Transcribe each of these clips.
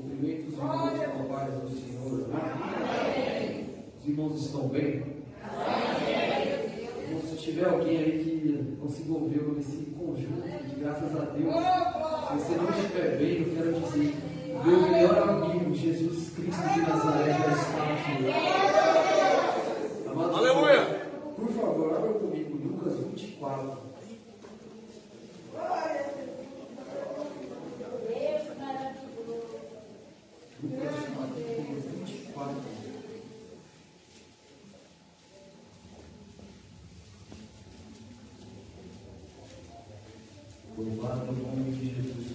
Cumprimento os irmãos com a paz do Senhor. Amém. Os irmãos estão bem? Amém. Se tiver alguém aí que não se envolveu nesse conjunto, de graças a Deus, se você não estiver bem, eu quero dizer, meu melhor amigo, Jesus Cristo de Nazaré, já está aqui. Aleluia! Por favor, abra comigo Lucas 24. Lucas capítulo 24. Louvado o nome de Jesus.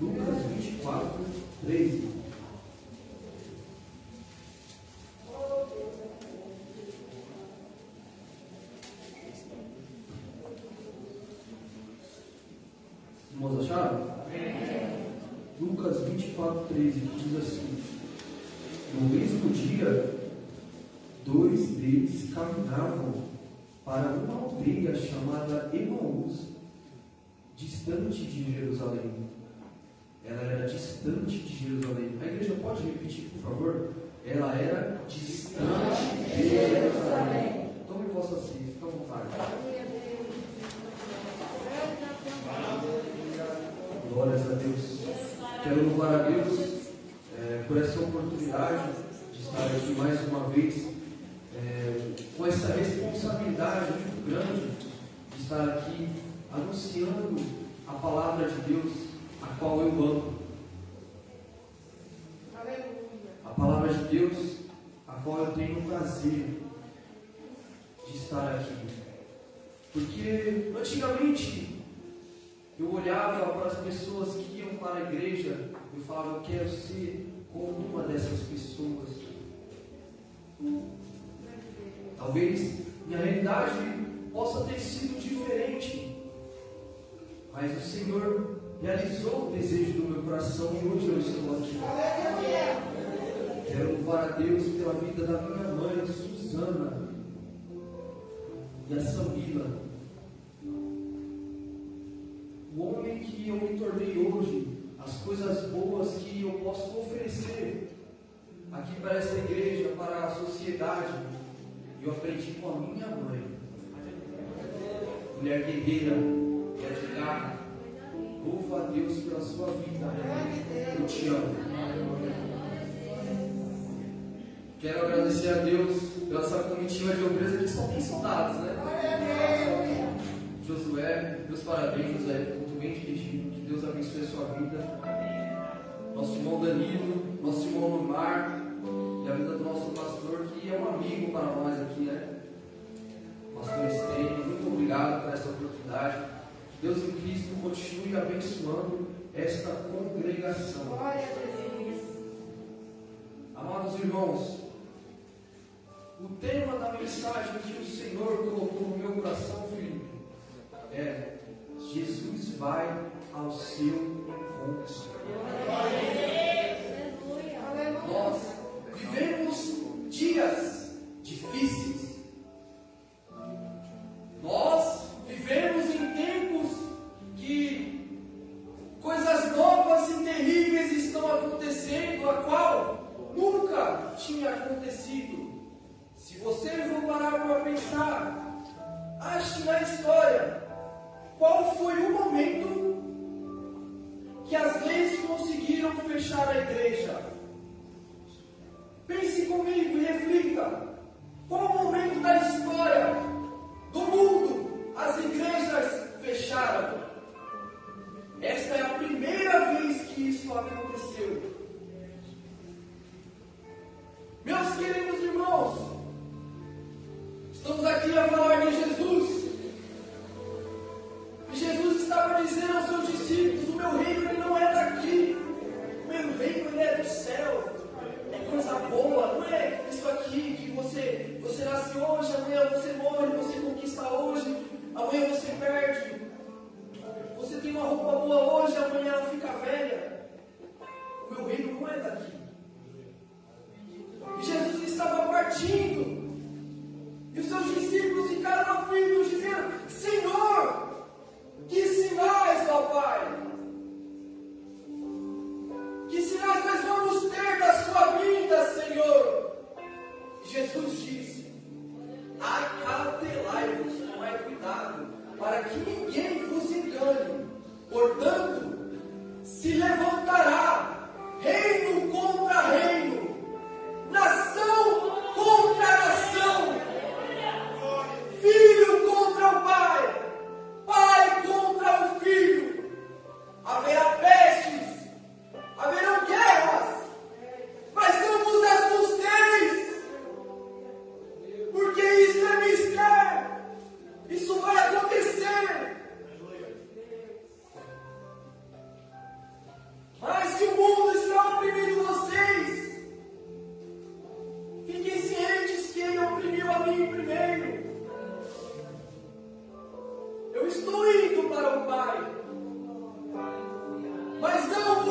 Lucas 24, 13. Lucas 24, 13 diz assim: No mesmo dia, dois deles caminhavam para uma aldeia chamada Emaús, distante de Jerusalém. Ela era distante de Jerusalém. A igreja pode repetir, por favor? Ela era distante de Jerusalém. Tome vossa ceia, fica à vontade. Glórias a Deus. Quero louvar a Deus é, por essa oportunidade de estar aqui mais uma vez, é, com essa responsabilidade muito grande de estar aqui anunciando a palavra de Deus, a qual eu amo. A palavra de Deus, a qual eu tenho o prazer de estar aqui. Porque antigamente eu olhava para as pessoas que iam para a igreja, eu falava, eu quero ser como uma dessas pessoas. Talvez minha realidade possa ter sido diferente, mas o Senhor realizou o desejo do meu coração e hoje eu estou aqui. Quero louvar a Deus pela vida da minha mãe, Suzana, e a Samila o homem que eu me tornei hoje, as coisas boas que eu posso oferecer aqui para essa igreja, para a sociedade, eu aprendi com a minha mãe. Mulher guerreira, de garra, louva a Deus pela sua vida. Eu te amo. Quero agradecer a Deus pela essa comitiva de obreiros que só tem soldados, né? Josué, meus parabéns, Josué, que Deus abençoe a sua vida. Nosso irmão Danilo, nosso irmão Lumar, e a vida do nosso pastor, que é um amigo para nós aqui, né? Pastor Estênio, muito obrigado por essa oportunidade. Deus em Cristo continue abençoando esta congregação. Amados irmãos, o tema da mensagem que o Senhor colocou no meu coração, Felipe, é Jesus vai ao seu encontro. Nós vivemos dias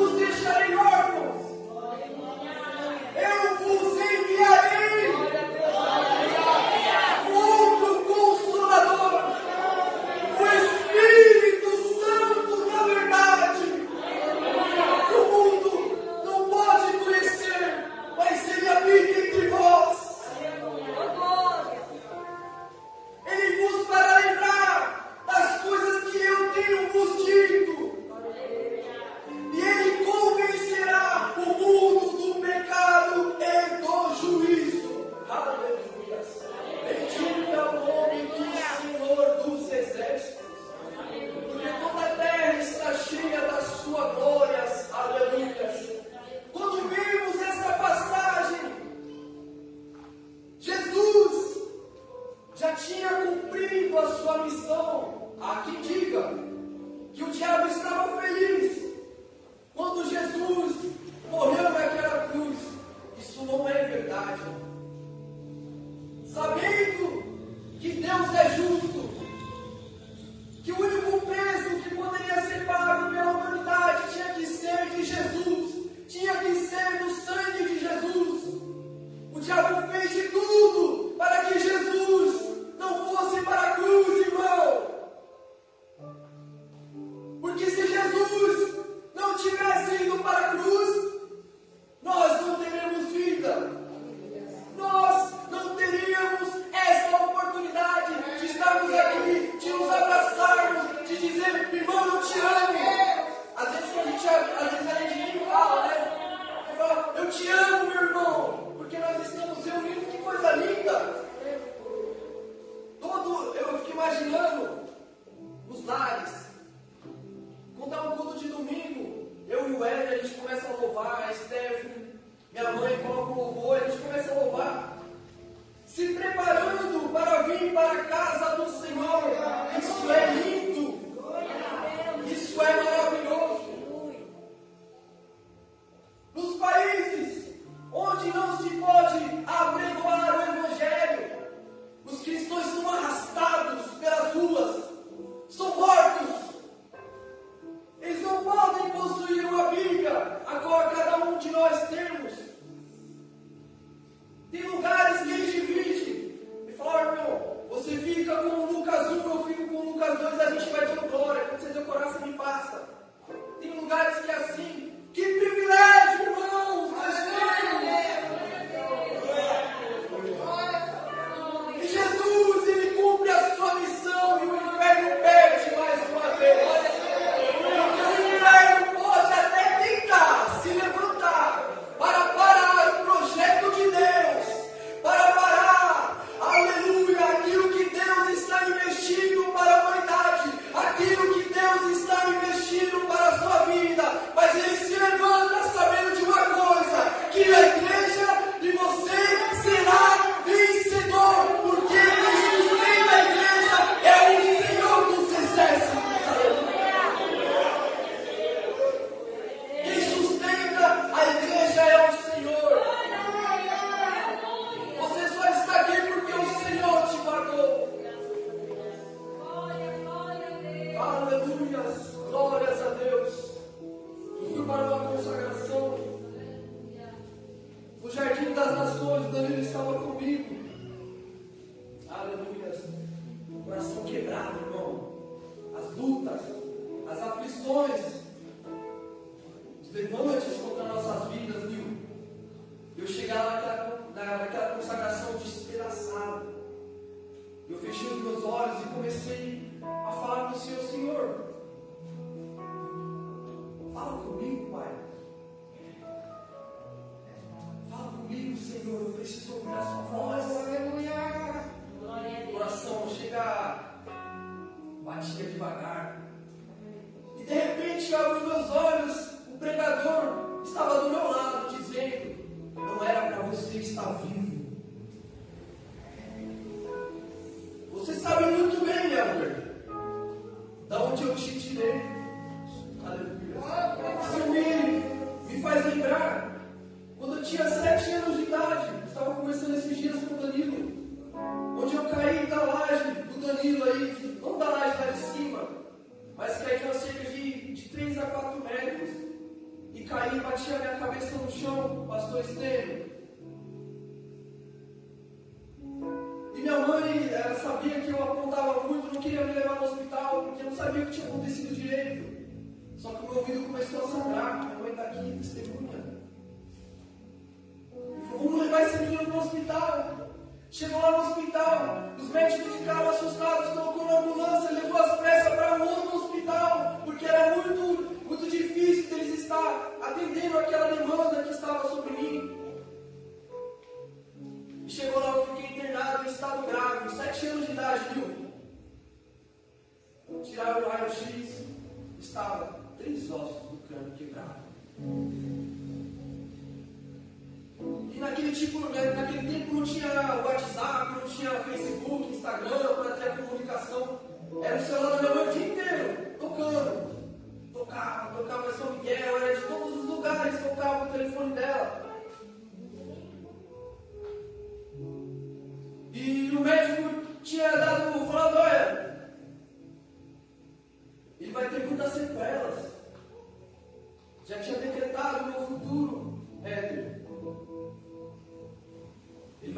os deixarei tinha sete anos de idade, estava conversando esses dias com o Danilo, onde eu caí tá da laje do Danilo aí, não da laje lá de cima, mas caí de é cerca de, de 3 a 4 metros, e caí e bati a minha cabeça no chão, pastor Estênio. E minha mãe, ela sabia que eu apontava muito, não queria me levar no hospital, porque eu não sabia o que tinha acontecido direito. Só que o meu ouvido começou a sangrar, minha mãe está aqui, testemunha como levar esse menino o hospital. Chegou lá no hospital, os médicos ficaram assustados, colocou na ambulância, levou as pressas para outro hospital, porque era muito, muito difícil deles estar atendendo aquela demanda que estava sobre mim. Chegou lá, eu fiquei internado em estado grave, sete anos de idade, viu? Tiraram o raio-x, estava três ossos do cano quebrado. E naquele, tipo, né, naquele tempo não tinha WhatsApp, não tinha Facebook, Instagram para ter a comunicação. Era o celular da minha mãe o dia inteiro, tocando. Tocava, tocava em São Miguel, era de todos os lugares, tocava o telefone dela. E o médico tinha dado, falado, olha, ele vai ter muitas sequelas. Já tinha decretado o meu futuro, é,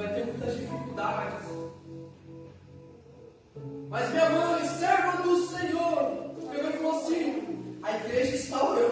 vai ter muitas dificuldades. Mas minha mãe, serva do Senhor, pegou e falou assim: a igreja está orando.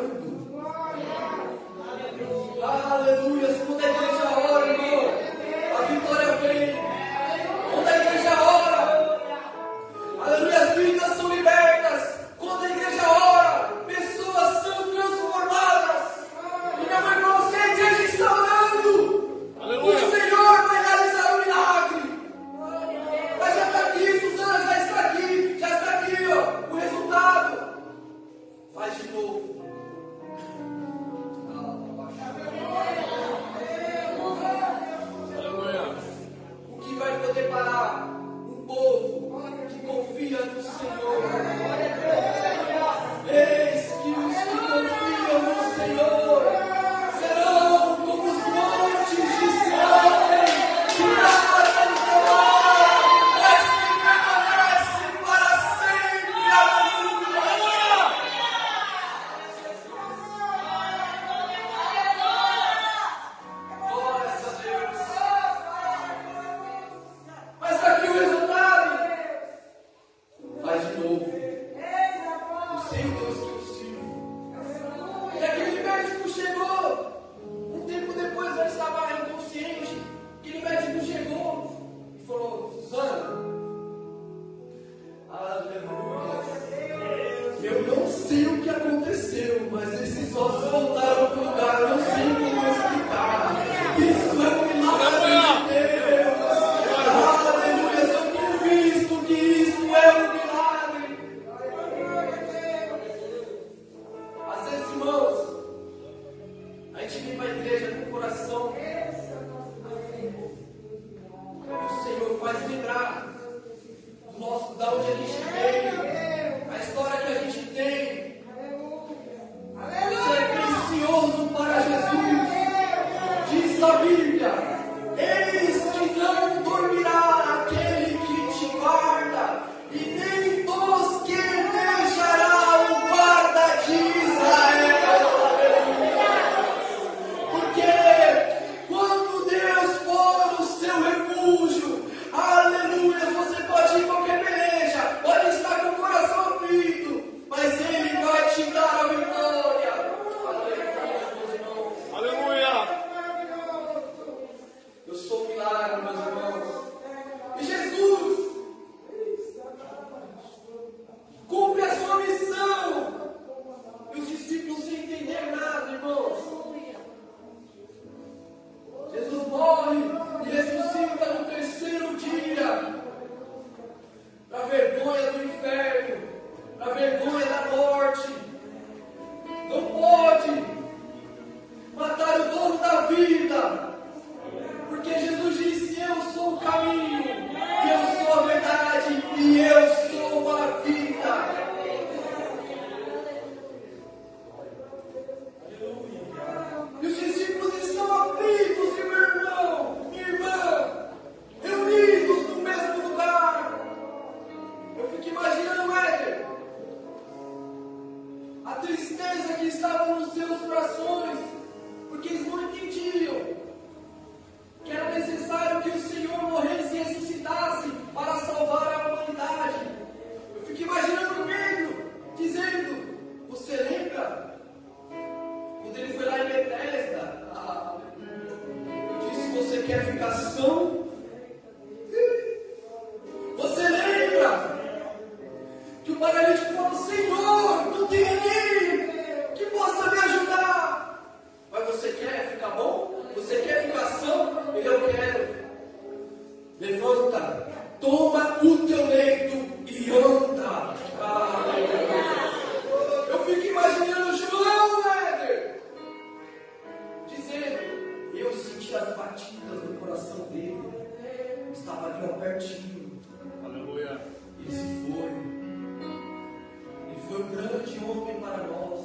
Eu senti as batidas do coração dele. Estava ali ó, pertinho. Aleluia. Ele se foi. Ele foi um grande homem para nós.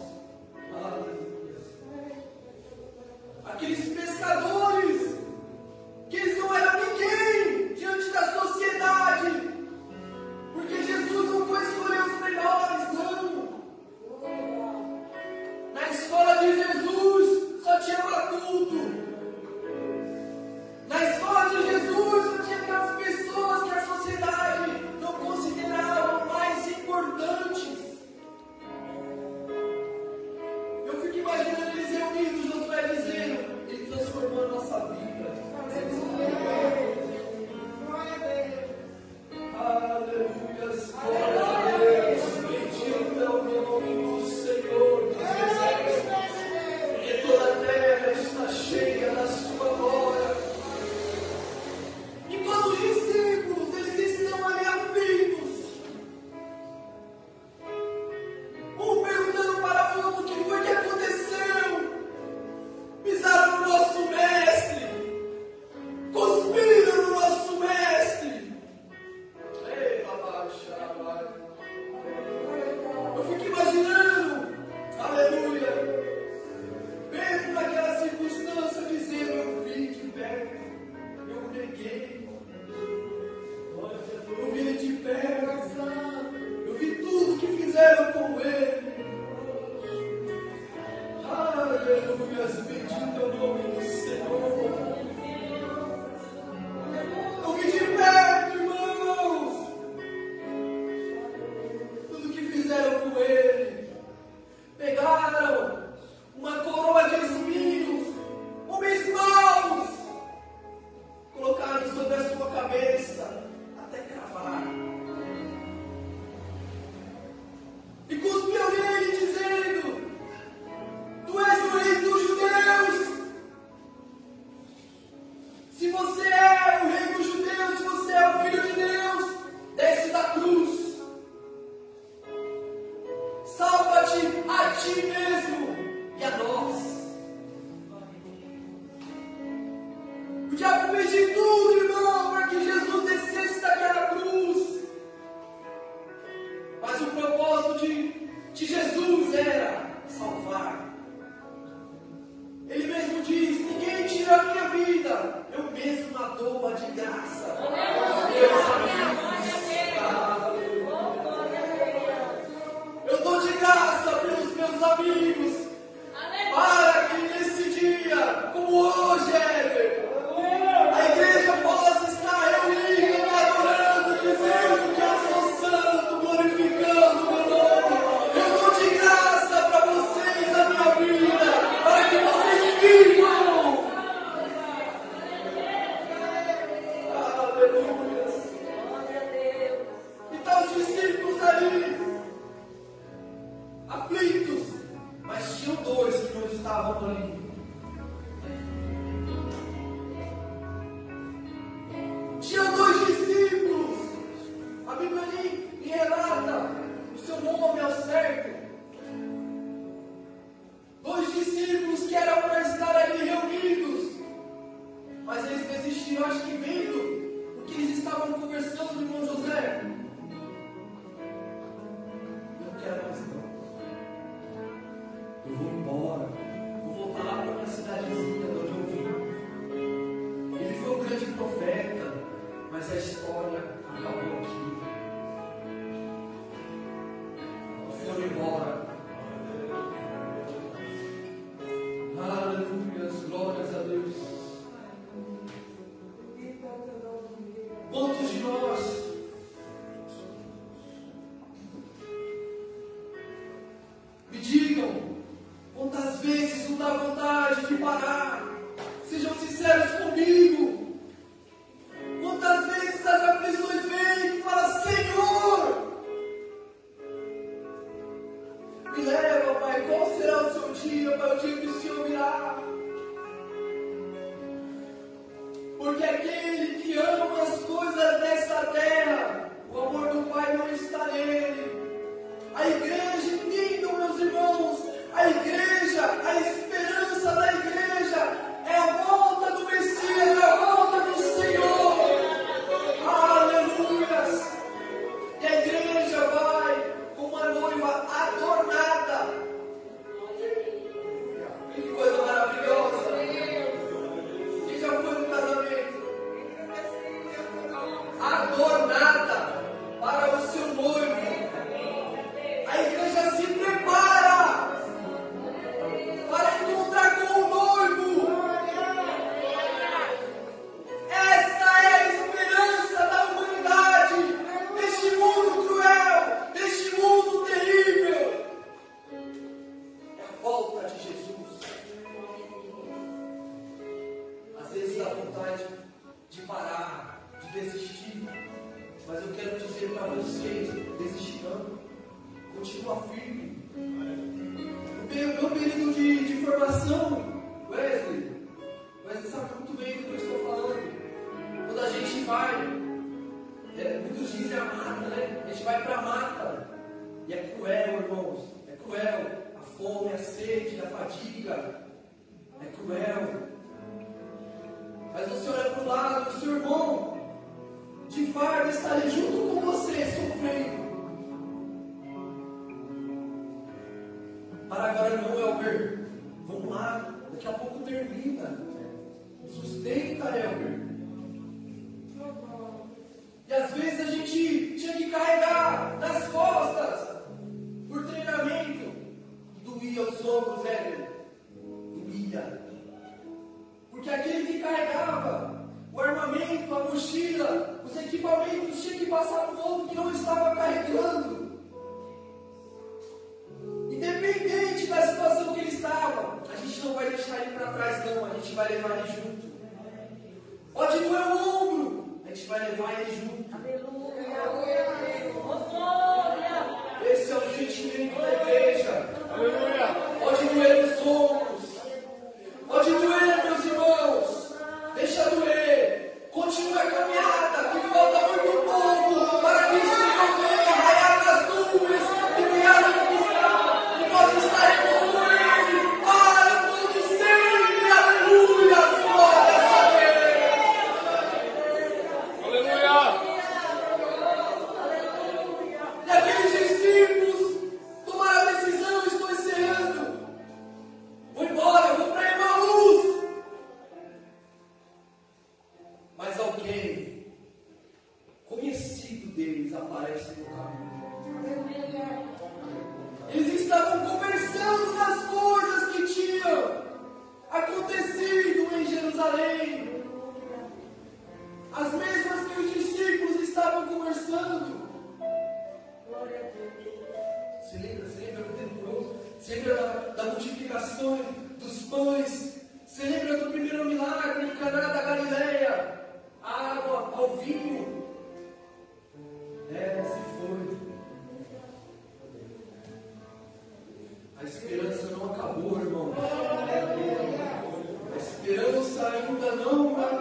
Porque aquele que ama as coisas dessa terra, o amor do Pai não está nele. A igreja, entendam, meus irmãos, a igreja, a igreja coração, Wesley. Wesley sabe muito bem do que eu estou falando. Quando a gente vai, é, muitos dizem a mata, né? A gente vai para a mata. E é cruel, irmãos. É cruel. A fome, a sede, a fadiga. É cruel. Mas você olha para o lado do seu irmão, de farda está ali junto com você, sofrendo. Para agora não é o ver. Sustenta, Elber. gente dentro da igreja. Aleluia. Pode doer no o né, se foi. A esperança não acabou, irmão. A esperança ainda não acabou.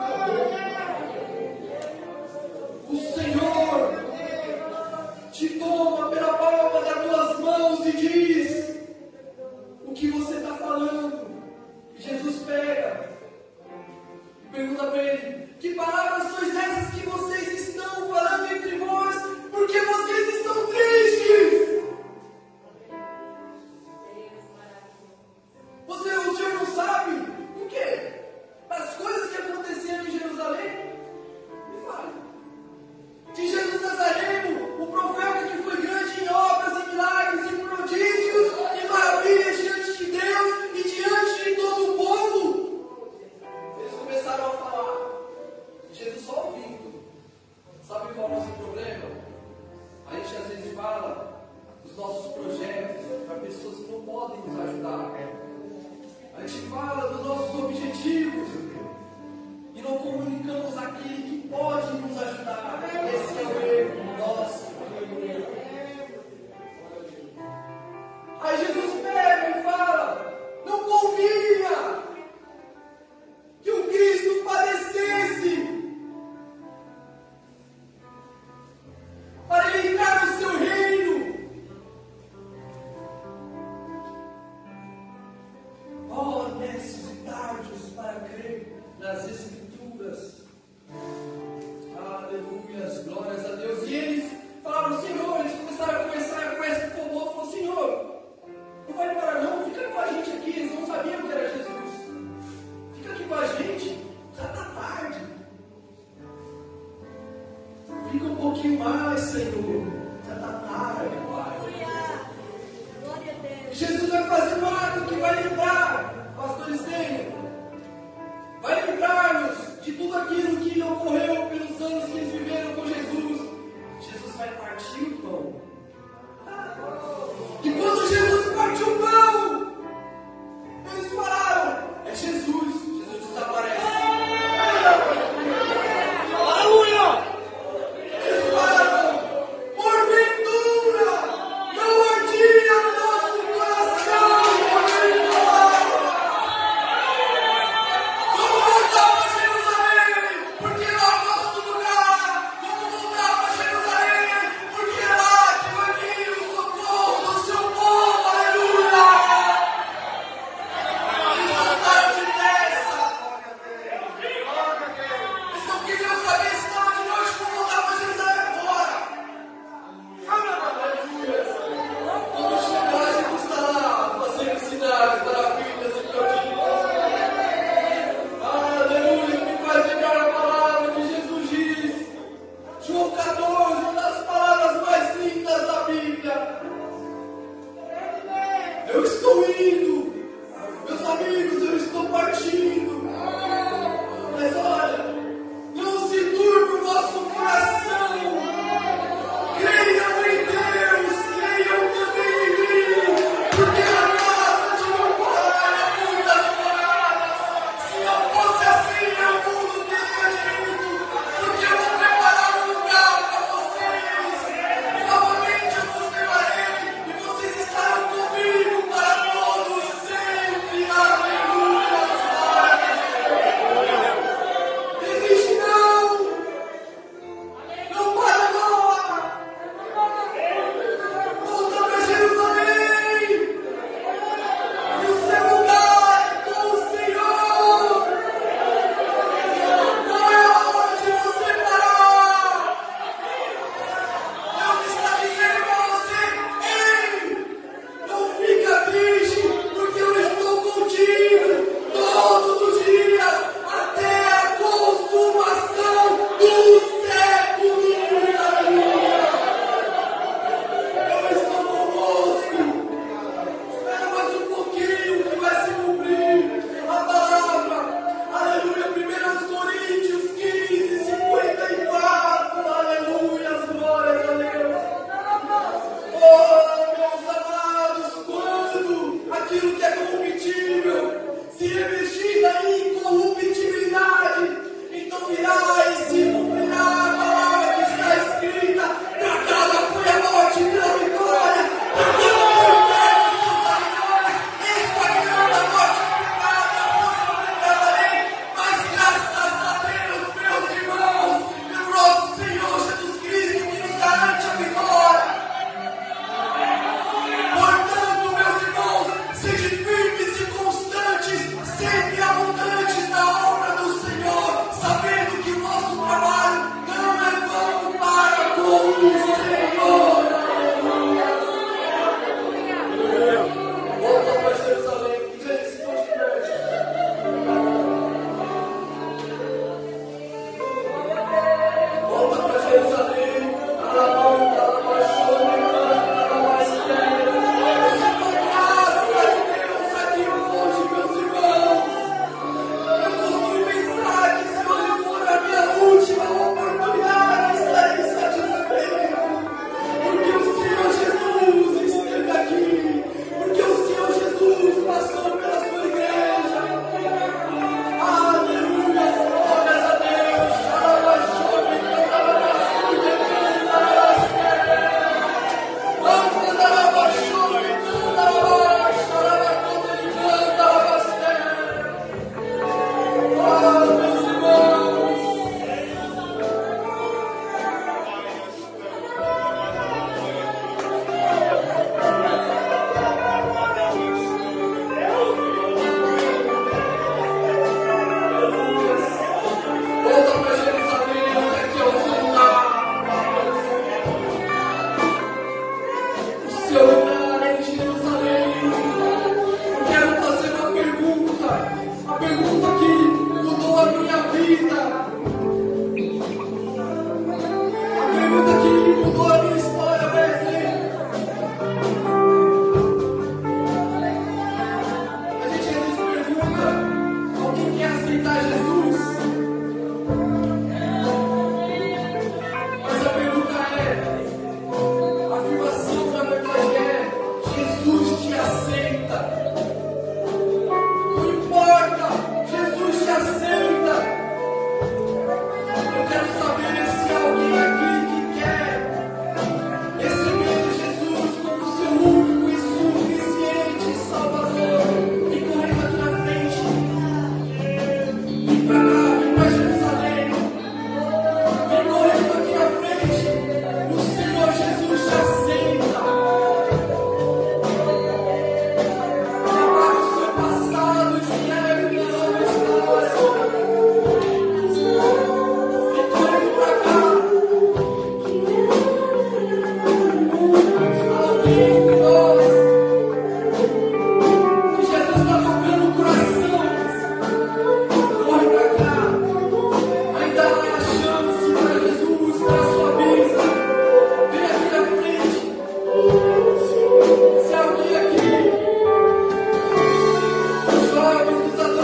Father,